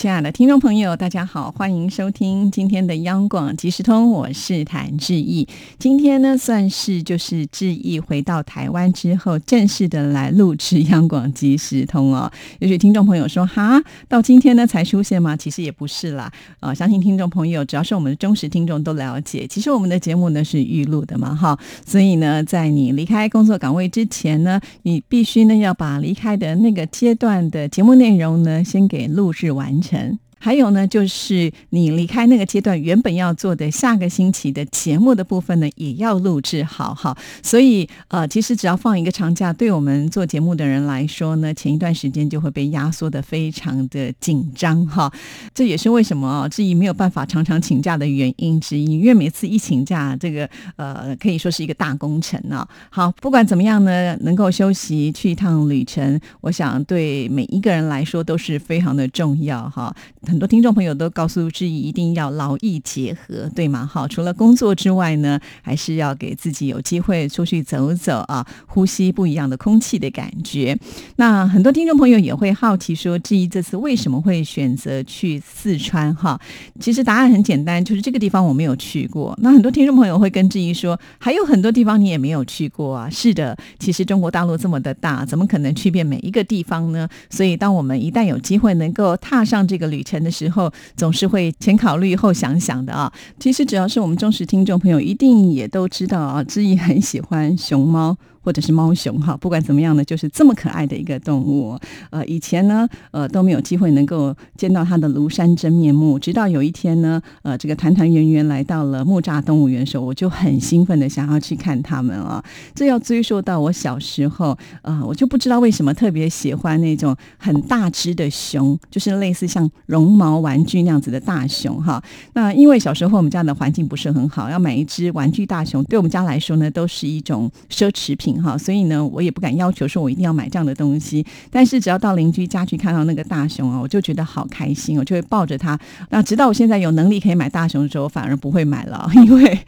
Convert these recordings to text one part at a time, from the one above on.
亲爱的听众朋友，大家好，欢迎收听今天的央广即时通，我是谭志毅。今天呢，算是就是志毅回到台湾之后，正式的来录制央广即时通哦。也许听众朋友说，哈，到今天呢才出现吗？其实也不是啦。呃，相信听众朋友，只要是我们的忠实听众都了解，其实我们的节目呢是预录的嘛，哈。所以呢，在你离开工作岗位之前呢，你必须呢要把离开的那个阶段的节目内容呢，先给录制完成。程。还有呢，就是你离开那个阶段，原本要做的下个星期的节目的部分呢，也要录制好哈。所以呃，其实只要放一个长假，对我们做节目的人来说呢，前一段时间就会被压缩的非常的紧张哈。这也是为什么志毅没有办法常常请假的原因之一，因为每次一请假，这个呃可以说是一个大工程呢。好，不管怎么样呢，能够休息去一趟旅程，我想对每一个人来说都是非常的重要哈。很多听众朋友都告诉志毅，一定要劳逸结合，对吗？好，除了工作之外呢，还是要给自己有机会出去走走啊，呼吸不一样的空气的感觉。那很多听众朋友也会好奇说，志毅这次为什么会选择去四川？哈，其实答案很简单，就是这个地方我没有去过。那很多听众朋友会跟志毅说，还有很多地方你也没有去过啊。是的，其实中国大陆这么的大，怎么可能去遍每一个地方呢？所以，当我们一旦有机会能够踏上这个旅程，的时候总是会前考虑后想想的啊。其实只要是我们忠实听众朋友，一定也都知道啊。志毅很喜欢熊猫。或者是猫熊哈，不管怎么样呢，就是这么可爱的一个动物。呃，以前呢，呃都没有机会能够见到它的庐山真面目。直到有一天呢，呃，这个团团圆圆来到了木栅动物园的时候，我就很兴奋的想要去看它们啊。这要追溯到我小时候，呃，我就不知道为什么特别喜欢那种很大只的熊，就是类似像绒毛玩具那样子的大熊哈。那因为小时候我们家的环境不是很好，要买一只玩具大熊，对我们家来说呢，都是一种奢侈品。哈，所以呢，我也不敢要求说我一定要买这样的东西。但是只要到邻居家去看到那个大熊啊，我就觉得好开心，我就会抱着它。那直到我现在有能力可以买大熊的时候，反而不会买了，因为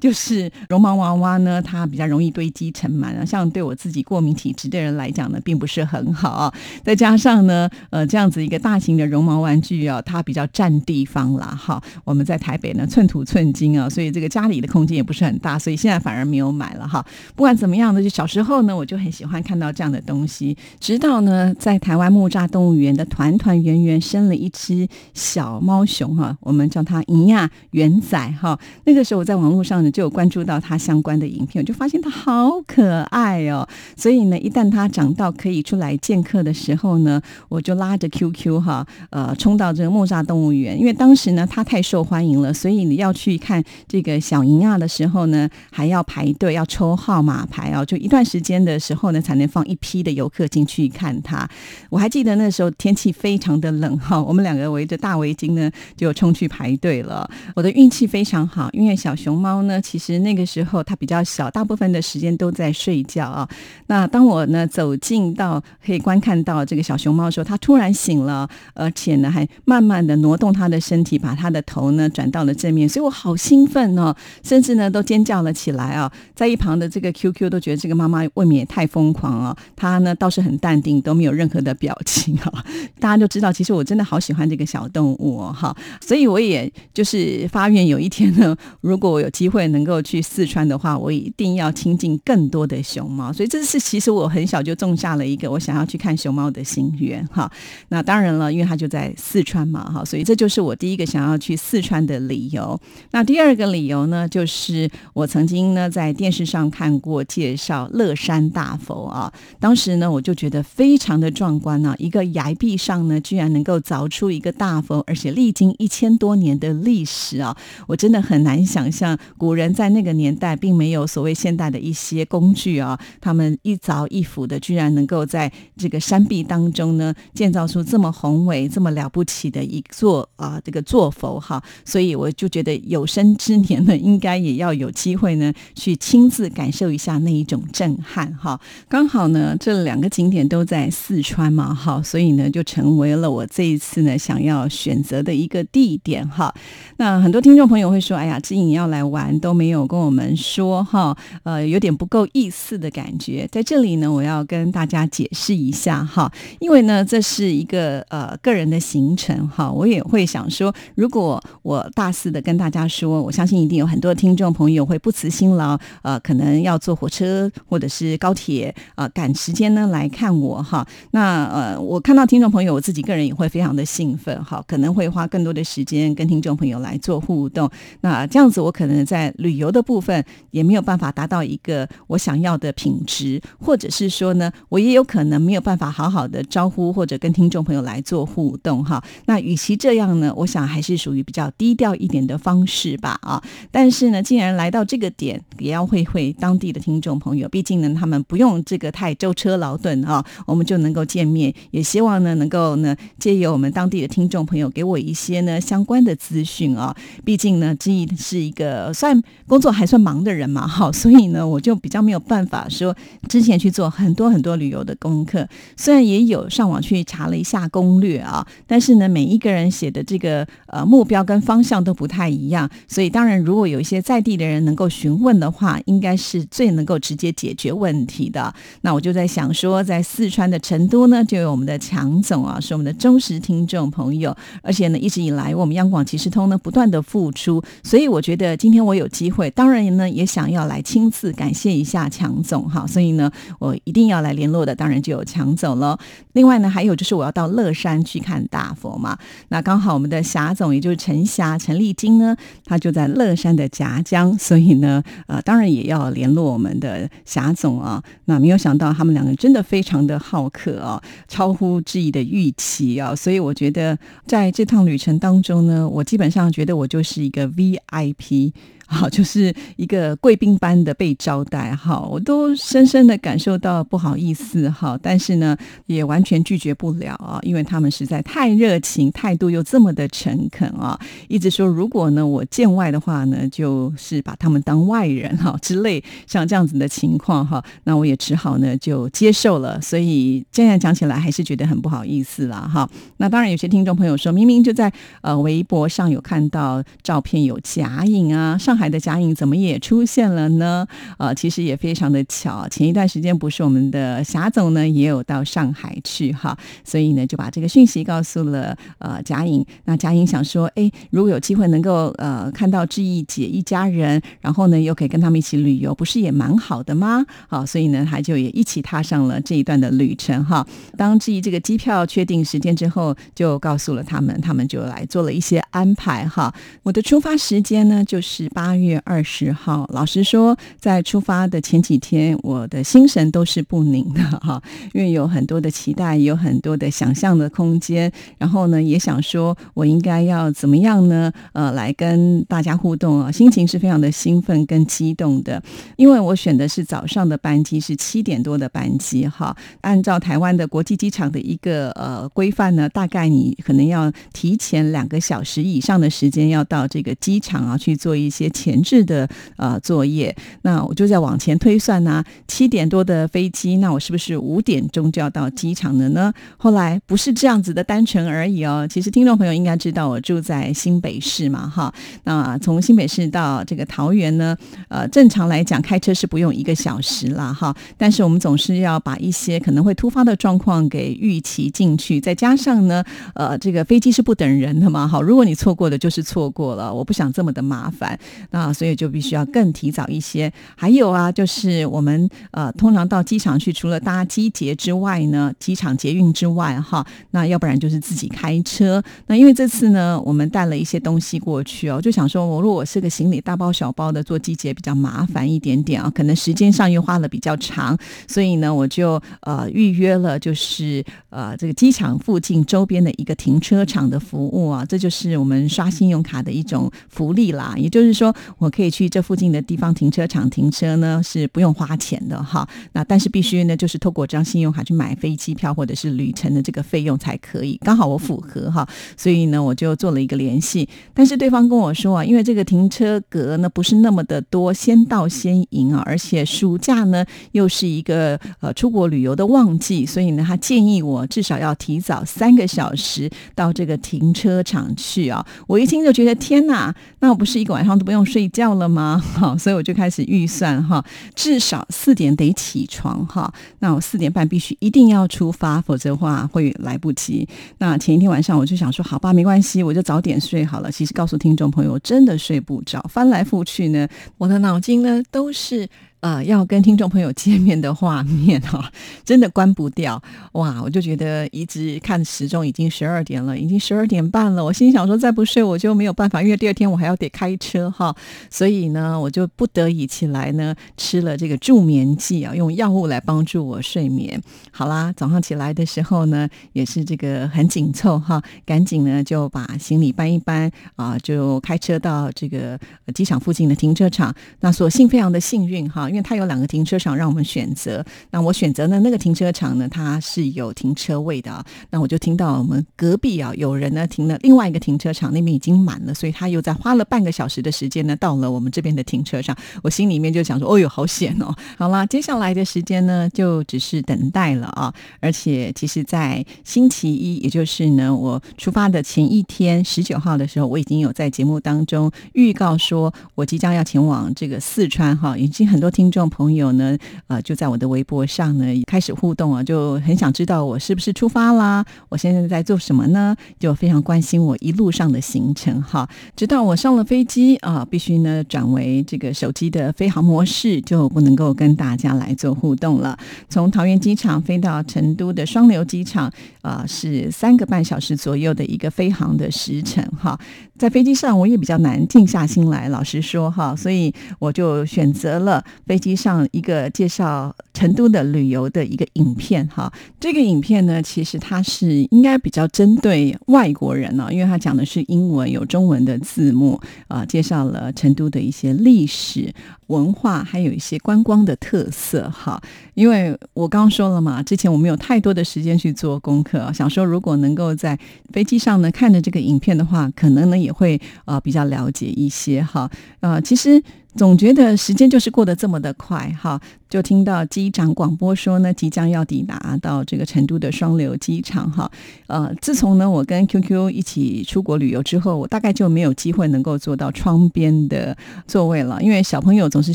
就是绒毛娃娃呢，它比较容易堆积成螨啊。像对我自己过敏体质的人来讲呢，并不是很好。再加上呢，呃，这样子一个大型的绒毛玩具啊，它比较占地方啦。哈，我们在台北呢，寸土寸金啊，所以这个家里的空间也不是很大，所以现在反而没有买了哈。不管怎么样呢。就是小时候呢，我就很喜欢看到这样的东西。直到呢，在台湾木栅动物园的团团圆圆生了一只小猫熊哈，我们叫它银亚圆仔哈。那个时候我在网络上呢就有关注到它相关的影片，我就发现它好可爱哦。所以呢，一旦它长到可以出来见客的时候呢，我就拉着 QQ 哈，呃，冲到这个木栅动物园。因为当时呢，它太受欢迎了，所以你要去看这个小银亚的时候呢，还要排队，要抽号码牌哦。就一段时间的时候呢，才能放一批的游客进去看它。我还记得那时候天气非常的冷哈，我们两个围着大围巾呢，就冲去排队了。我的运气非常好，因为小熊猫呢，其实那个时候它比较小，大部分的时间都在睡觉啊。那当我呢走近到可以观看到这个小熊猫的时候，它突然醒了，而且呢还慢慢的挪动它的身体，把它的头呢转到了正面，所以我好兴奋哦，甚至呢都尖叫了起来啊。在一旁的这个 QQ 都觉得。这个妈妈未免也太疯狂了，她呢倒是很淡定，都没有任何的表情哈。大家就知道，其实我真的好喜欢这个小动物哦，哈。所以我也就是发愿，有一天呢，如果我有机会能够去四川的话，我一定要亲近更多的熊猫。所以这是其实我很小就种下了一个我想要去看熊猫的心愿哈。那当然了，因为它就在四川嘛，哈，所以这就是我第一个想要去四川的理由。那第二个理由呢，就是我曾经呢在电视上看过介绍。叫乐山大佛啊，当时呢我就觉得非常的壮观啊，一个崖壁上呢居然能够凿出一个大佛，而且历经一千多年的历史啊，我真的很难想象古人在那个年代并没有所谓现代的一些工具啊，他们一凿一斧的，居然能够在这个山壁当中呢建造出这么宏伟、这么了不起的一座啊这个坐佛哈，所以我就觉得有生之年呢，应该也要有机会呢去亲自感受一下那一种。震撼哈。刚好呢，这两个景点都在四川嘛，哈，所以呢，就成为了我这一次呢想要选择的一个地点哈。那很多听众朋友会说：“哎呀，志颖要来玩都没有跟我们说哈，呃，有点不够意思的感觉。”在这里呢，我要跟大家解释一下哈，因为呢，这是一个呃个人的行程哈，我也会想说，如果我大肆的跟大家说，我相信一定有很多听众朋友会不辞辛劳，呃，可能要坐火车或者是高铁啊，赶时间呢来看我哈。那呃，我看到听众朋友，我自己个人也会非常的兴奋哈，可能会花更多的时间跟听众朋友来做互动。那这样子，我可能在旅游的部分也没有办法达到一个我想要的品质，或者是说呢，我也有可能没有办法好好的招呼或者跟听众朋友来做互动哈。那与其这样呢，我想还是属于比较低调一点的方式吧啊。但是呢，既然来到这个点，也要会会当地的听众朋友，毕竟呢，他们不用这个太舟车劳顿啊，我们就能够见面。也希望呢，能够呢，借由我们当地的听众朋友，给我一些呢相关的资讯啊。毕竟呢，志毅是一个算工作还算忙的人嘛，哈，所以呢，我就比较没有办法说之前去做很多很多旅游的功课。虽然也有上网去查了一下攻略啊，但是呢，每一个人写的这个呃目标跟方向都不太一样，所以当然，如果有一些在地的人能够询问的话，应该是最能够直接解决问题的。那我就在想说，在四川的成都呢，就有我们的强总啊，是我们的忠实听众朋友，而且呢，一直以来我们央广即时通呢，不断的付出，所以我觉得今天我有机会，当然呢，也想要来亲自感谢一下强总哈，所以呢，我一定要来联络的，当然就有强总了。另外呢，还有就是我要到乐山去看大佛嘛，那刚好我们的霞总，也就是陈霞陈丽金呢，他就在乐山的夹江，所以呢，呃，当然也要联络我们的霞总啊。那没有想到他们两个真的非常的好客啊，超乎质疑的预期啊，所以我觉得在这趟旅程当中呢，我基本上觉得我就是一个 VIP。好，就是一个贵宾般的被招待，哈，我都深深的感受到不好意思，哈，但是呢，也完全拒绝不了啊，因为他们实在太热情，态度又这么的诚恳啊，一直说如果呢我见外的话呢，就是把他们当外人哈之类，像这样子的情况哈，那我也只好呢就接受了，所以现在讲起来还是觉得很不好意思了哈。那当然有些听众朋友说明明就在呃微博上有看到照片有假影啊，上。海的贾颖怎么也出现了呢？呃，其实也非常的巧，前一段时间不是我们的霞总呢也有到上海去哈，所以呢就把这个讯息告诉了呃贾颖。那贾颖想说，哎，如果有机会能够呃看到志毅姐一家人，然后呢又可以跟他们一起旅游，不是也蛮好的吗？好，所以呢他就也一起踏上了这一段的旅程哈。当志毅这个机票确定时间之后，就告诉了他们，他们就来做了一些安排哈。我的出发时间呢就是八。八月二十号，老实说，在出发的前几天，我的心神都是不宁的哈，因为有很多的期待，有很多的想象的空间，然后呢，也想说我应该要怎么样呢？呃，来跟大家互动啊，心情是非常的兴奋跟激动的，因为我选的是早上的班机，是七点多的班机哈。按照台湾的国际机场的一个呃规范呢，大概你可能要提前两个小时以上的时间，要到这个机场啊去做一些。前置的呃作业，那我就在往前推算呢。七点多的飞机，那我是不是五点钟就要到机场了呢？后来不是这样子的单纯而已哦。其实听众朋友应该知道，我住在新北市嘛，哈。那从新北市到这个桃园呢，呃，正常来讲开车是不用一个小时啦，哈。但是我们总是要把一些可能会突发的状况给预期进去，再加上呢，呃，这个飞机是不等人的嘛，好，如果你错过的就是错过了，我不想这么的麻烦。那所以就必须要更提早一些。还有啊，就是我们呃，通常到机场去，除了搭机捷之外呢，机场捷运之外哈，那要不然就是自己开车。那因为这次呢，我们带了一些东西过去哦，就想说，我如果我是个行李大包小包的，坐机捷比较麻烦一点点啊，可能时间上又花了比较长，所以呢，我就呃预约了，就是呃这个机场附近周边的一个停车场的服务啊，这就是我们刷信用卡的一种福利啦。也就是我可以去这附近的地方停车场停车呢，是不用花钱的哈。那但是必须呢，就是透过这张信用卡去买飞机票或者是旅程的这个费用才可以。刚好我符合哈，所以呢，我就做了一个联系。但是对方跟我说啊，因为这个停车格呢不是那么的多，先到先赢啊，而且暑假呢又是一个呃出国旅游的旺季，所以呢，他建议我至少要提早三个小时到这个停车场去啊。我一听就觉得天哪，那我不是一个晚上都不用睡觉了吗？好，所以我就开始预算哈，至少四点得起床哈，那我四点半必须一定要出发，否则的话会来不及。那前一天晚上我就想说，好吧，没关系，我就早点睡好了。其实告诉听众朋友，真的睡不着，翻来覆去呢，我的脑筋呢都是。呃，要跟听众朋友见面的画面哈，真的关不掉哇！我就觉得一直看时钟，已经十二点了，已经十二点半了。我心想说，再不睡我就没有办法，因为第二天我还要得开车哈。所以呢，我就不得已起来呢，吃了这个助眠剂啊，用药物来帮助我睡眠。好啦，早上起来的时候呢，也是这个很紧凑哈，赶紧呢就把行李搬一搬啊，就开车到这个机场附近的停车场。那所幸非常的幸运哈。因为它有两个停车场让我们选择，那我选择呢那个停车场呢，它是有停车位的。那我就听到我们隔壁啊有人呢停了另外一个停车场，那边已经满了，所以他又在花了半个小时的时间呢到了我们这边的停车场。我心里面就想说，哦哟，好险哦！好了，接下来的时间呢就只是等待了啊。而且其实，在星期一，也就是呢我出发的前一天，十九号的时候，我已经有在节目当中预告说，我即将要前往这个四川哈，已经很多。听众朋友呢，呃，就在我的微博上呢开始互动啊，就很想知道我是不是出发啦？我现在在做什么呢？就非常关心我一路上的行程哈。直到我上了飞机啊，必须呢转为这个手机的飞行模式，就不能够跟大家来做互动了。从桃园机场飞到成都的双流机场啊，是三个半小时左右的一个飞航的时程哈。在飞机上我也比较难静下心来，老实说哈，所以我就选择了。飞机上一个介绍成都的旅游的一个影片哈，这个影片呢，其实它是应该比较针对外国人呢，因为它讲的是英文，有中文的字幕啊，介绍了成都的一些历史文化，还有一些观光的特色哈。因为我刚刚说了嘛，之前我没有太多的时间去做功课，想说如果能够在飞机上呢看着这个影片的话，可能呢也会呃比较了解一些哈。呃，其实。总觉得时间就是过得这么的快，哈。就听到机长广播说呢，即将要抵达到这个成都的双流机场哈。呃，自从呢我跟 QQ 一起出国旅游之后，我大概就没有机会能够坐到窗边的座位了，因为小朋友总总是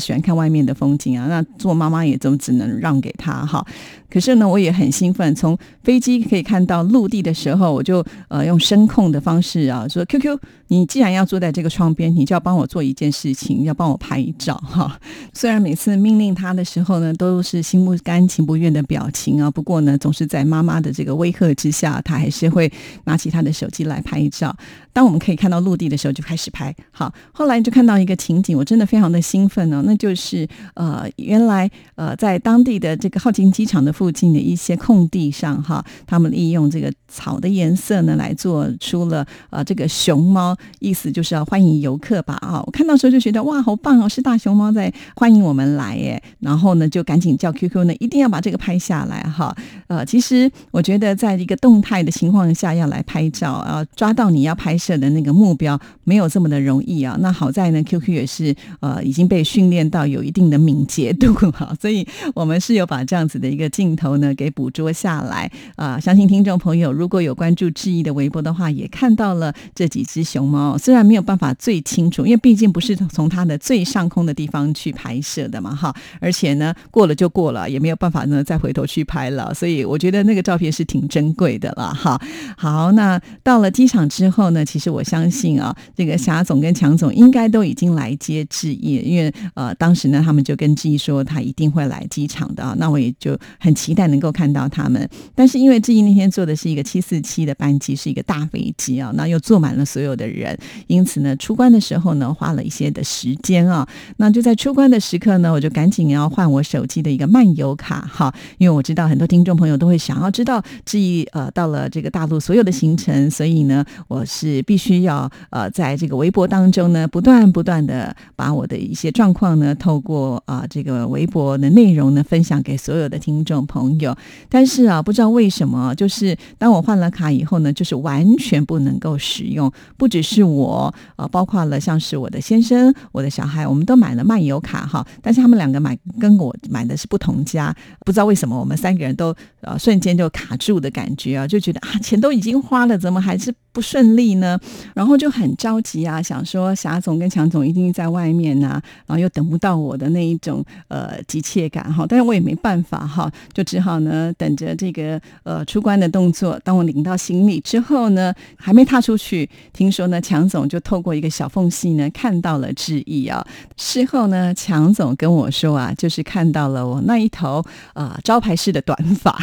喜欢看外面的风景啊。那做妈妈也总只能让给他哈。可是呢，我也很兴奋，从飞机可以看到陆地的时候，我就呃用声控的方式啊说：“QQ，你既然要坐在这个窗边，你就要帮我做一件事情，要帮我拍照哈。”虽然每次命令他的时候，呢，都是心不甘情不愿的表情啊。不过呢，总是在妈妈的这个威吓之下，他还是会拿起他的手机来拍照。当我们可以看到陆地的时候，就开始拍。好，后来就看到一个情景，我真的非常的兴奋呢。那就是呃，原来呃，在当地的这个靠近机场的附近的一些空地上，哈，他们利用这个草的颜色呢，来做出了呃这个熊猫，意思就是要欢迎游客吧。啊，我看到时候就觉得哇，好棒哦，是大熊猫在欢迎我们来耶。然后呢，就赶紧叫 QQ 呢，一定要把这个拍下来哈。呃，其实我觉得在一个动态的情况下要来拍照啊，抓到你要拍。摄的那个目标没有这么的容易啊！那好在呢，QQ 也是呃已经被训训练到有一定的敏捷度哈，所以我们是有把这样子的一个镜头呢给捕捉下来啊。相信听众朋友如果有关注志毅的微博的话，也看到了这几只熊猫。虽然没有办法最清楚，因为毕竟不是从它的最上空的地方去拍摄的嘛哈，而且呢过了就过了，也没有办法呢再回头去拍了。所以我觉得那个照片是挺珍贵的了哈。好，那到了机场之后呢？其实我相信啊，这个霞总跟强总应该都已经来接志毅，因为呃，当时呢，他们就跟志毅说他一定会来机场的。那我也就很期待能够看到他们。但是因为志毅那天坐的是一个七四七的班机，是一个大飞机啊，那又坐满了所有的人，因此呢，出关的时候呢，花了一些的时间啊。啊。那就在出关的时刻呢，我就赶紧要换我手机的一个漫游卡哈，因为我知道很多听众朋友都会想要知道志毅呃到了这个大陆所有的行程，所以呢，我是必须要呃在这个微博当中呢，不断不断的把我的一些状况呢，透过啊这个微博的内容呢，分享给所有的听众朋友。但是啊，不知道为什么，就是当我换了卡以后呢，就是完全不能够使用。不只是我啊，包括了像是我的先生、我的小孩，我们都买了漫游卡哈。但是他们两个买跟我买的是不同家，不知道为什么我们三个人都呃瞬间就卡住的感觉啊，就觉得啊钱都已经花了，怎么还是不顺利呢？然后就很着急啊，想说霞总跟强总一定在外面呐，然后又等不到我的那一种呃急切感哈。但是我也没办法哈，就只好呢等着这个呃出关的动作。当我领到行李之后呢，还没踏出去。听说呢，强总就透过一个小缝隙呢，看到了志毅啊。事后呢，强总跟我说啊，就是看到了我那一头啊招牌式的短发。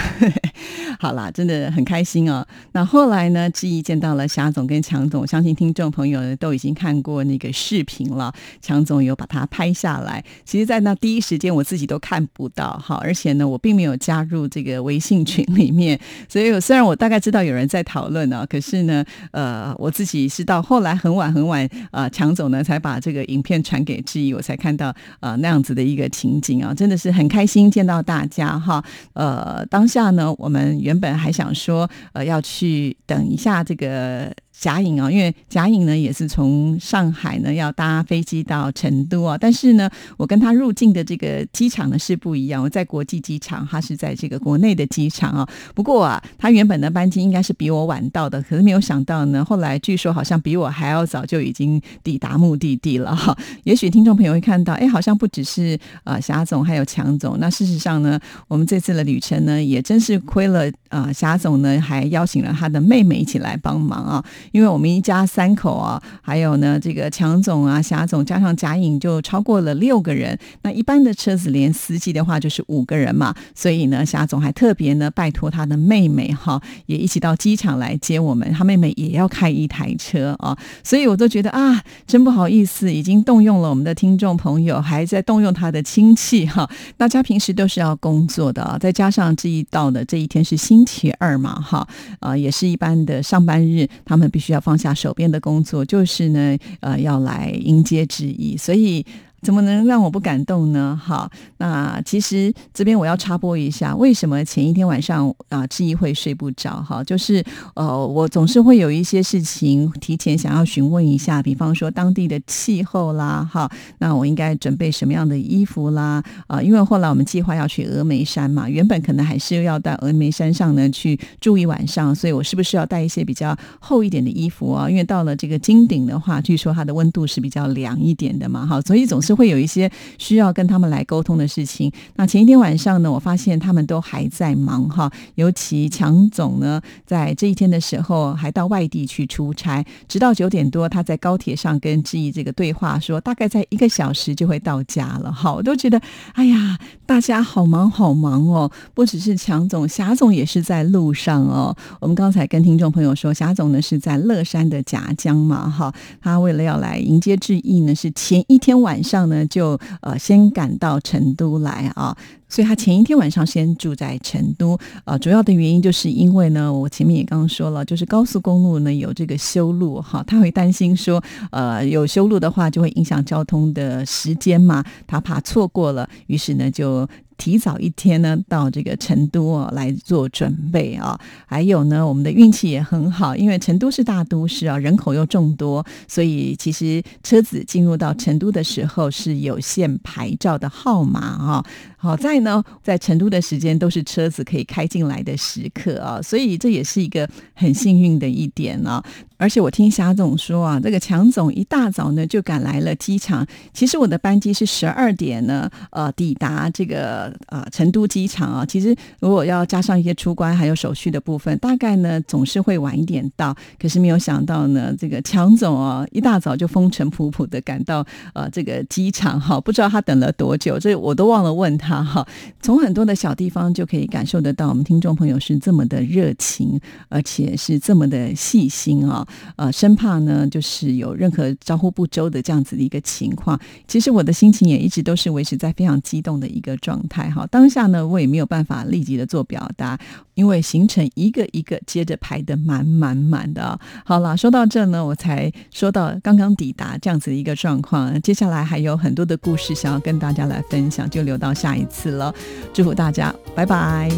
好啦，真的很开心哦。那后来呢，志毅见到了霞总跟强总，相信听众朋友呢都已经看过那个视频了。强总有把它拍下来，其实，在那第一时间我自己都看不到哈，而且呢，我并没有加入这个微信群里面，所以虽然我大概知道有人在讨论呢，可是呢，呃，我自己是到后来很晚很晚啊，强总呢才把这个影片传给志毅，我才看到呃那样子的一个情景啊，真的是很开心见到大家哈。呃，当下呢，我们原本还想说呃要去等一下这个。uh, 贾颖啊，因为贾颖呢也是从上海呢要搭飞机到成都啊，但是呢，我跟他入境的这个机场呢是不一样，我在国际机场，他是在这个国内的机场啊。不过啊，他原本的班机应该是比我晚到的，可是没有想到呢，后来据说好像比我还要早就已经抵达目的地了哈。也许听众朋友会看到，哎，好像不只是呃霞总，还有强总。那事实上呢，我们这次的旅程呢，也真是亏了啊，霞总呢还邀请了他的妹妹一起来帮忙啊。因为我们一家三口啊，还有呢，这个强总啊、霞总加上贾颖就超过了六个人。那一般的车子连司机的话就是五个人嘛，所以呢，霞总还特别呢拜托他的妹妹哈，也一起到机场来接我们。他妹妹也要开一台车啊，所以我都觉得啊，真不好意思，已经动用了我们的听众朋友，还在动用他的亲戚哈。大家平时都是要工作的啊，再加上这一到的这一天是星期二嘛哈，啊，也是一般的上班日，他们。必需要放下手边的工作，就是呢，呃，要来迎接之意，所以。怎么能让我不感动呢？好，那其实这边我要插播一下，为什么前一天晚上啊，志毅会睡不着？哈，就是呃，我总是会有一些事情提前想要询问一下，比方说当地的气候啦，哈，那我应该准备什么样的衣服啦？啊，因为后来我们计划要去峨眉山嘛，原本可能还是要到峨眉山上呢去住一晚上，所以我是不是要带一些比较厚一点的衣服啊？因为到了这个金顶的话，据说它的温度是比较凉一点的嘛，哈，所以总是。会有一些需要跟他们来沟通的事情。那前一天晚上呢，我发现他们都还在忙哈，尤其强总呢，在这一天的时候还到外地去出差，直到九点多，他在高铁上跟志毅这个对话，说大概在一个小时就会到家了。哈，我都觉得，哎呀，大家好忙好忙哦，不只是强总，霞总也是在路上哦。我们刚才跟听众朋友说，霞总呢是在乐山的夹江嘛，哈，他为了要来迎接志毅呢，是前一天晚上。呢，就呃先赶到成都来啊，所以他前一天晚上先住在成都呃，主要的原因就是因为呢，我前面也刚刚说了，就是高速公路呢有这个修路哈，他会担心说，呃有修路的话就会影响交通的时间嘛，他怕错过了，于是呢就。提早一天呢，到这个成都哦来做准备啊。还有呢，我们的运气也很好，因为成都是大都市啊，人口又众多，所以其实车子进入到成都的时候是有限牌照的号码啊。好在呢，在成都的时间都是车子可以开进来的时刻啊，所以这也是一个很幸运的一点呢。而且我听霞总说啊，这个强总一大早呢就赶来了机场。其实我的班机是十二点呢，呃，抵达这个呃成都机场啊。其实如果要加上一些出关还有手续的部分，大概呢总是会晚一点到。可是没有想到呢，这个强总啊一大早就风尘仆仆的赶到呃这个机场哈，不知道他等了多久，这我都忘了问他哈。从很多的小地方就可以感受得到，我们听众朋友是这么的热情，而且是这么的细心啊。呃，生怕呢就是有任何招呼不周的这样子的一个情况。其实我的心情也一直都是维持在非常激动的一个状态哈。当下呢，我也没有办法立即的做表达，因为行程一个一个接着排的满满满的。好了，说到这呢，我才说到刚刚抵达这样子的一个状况，接下来还有很多的故事想要跟大家来分享，就留到下一次了。祝福大家，拜拜。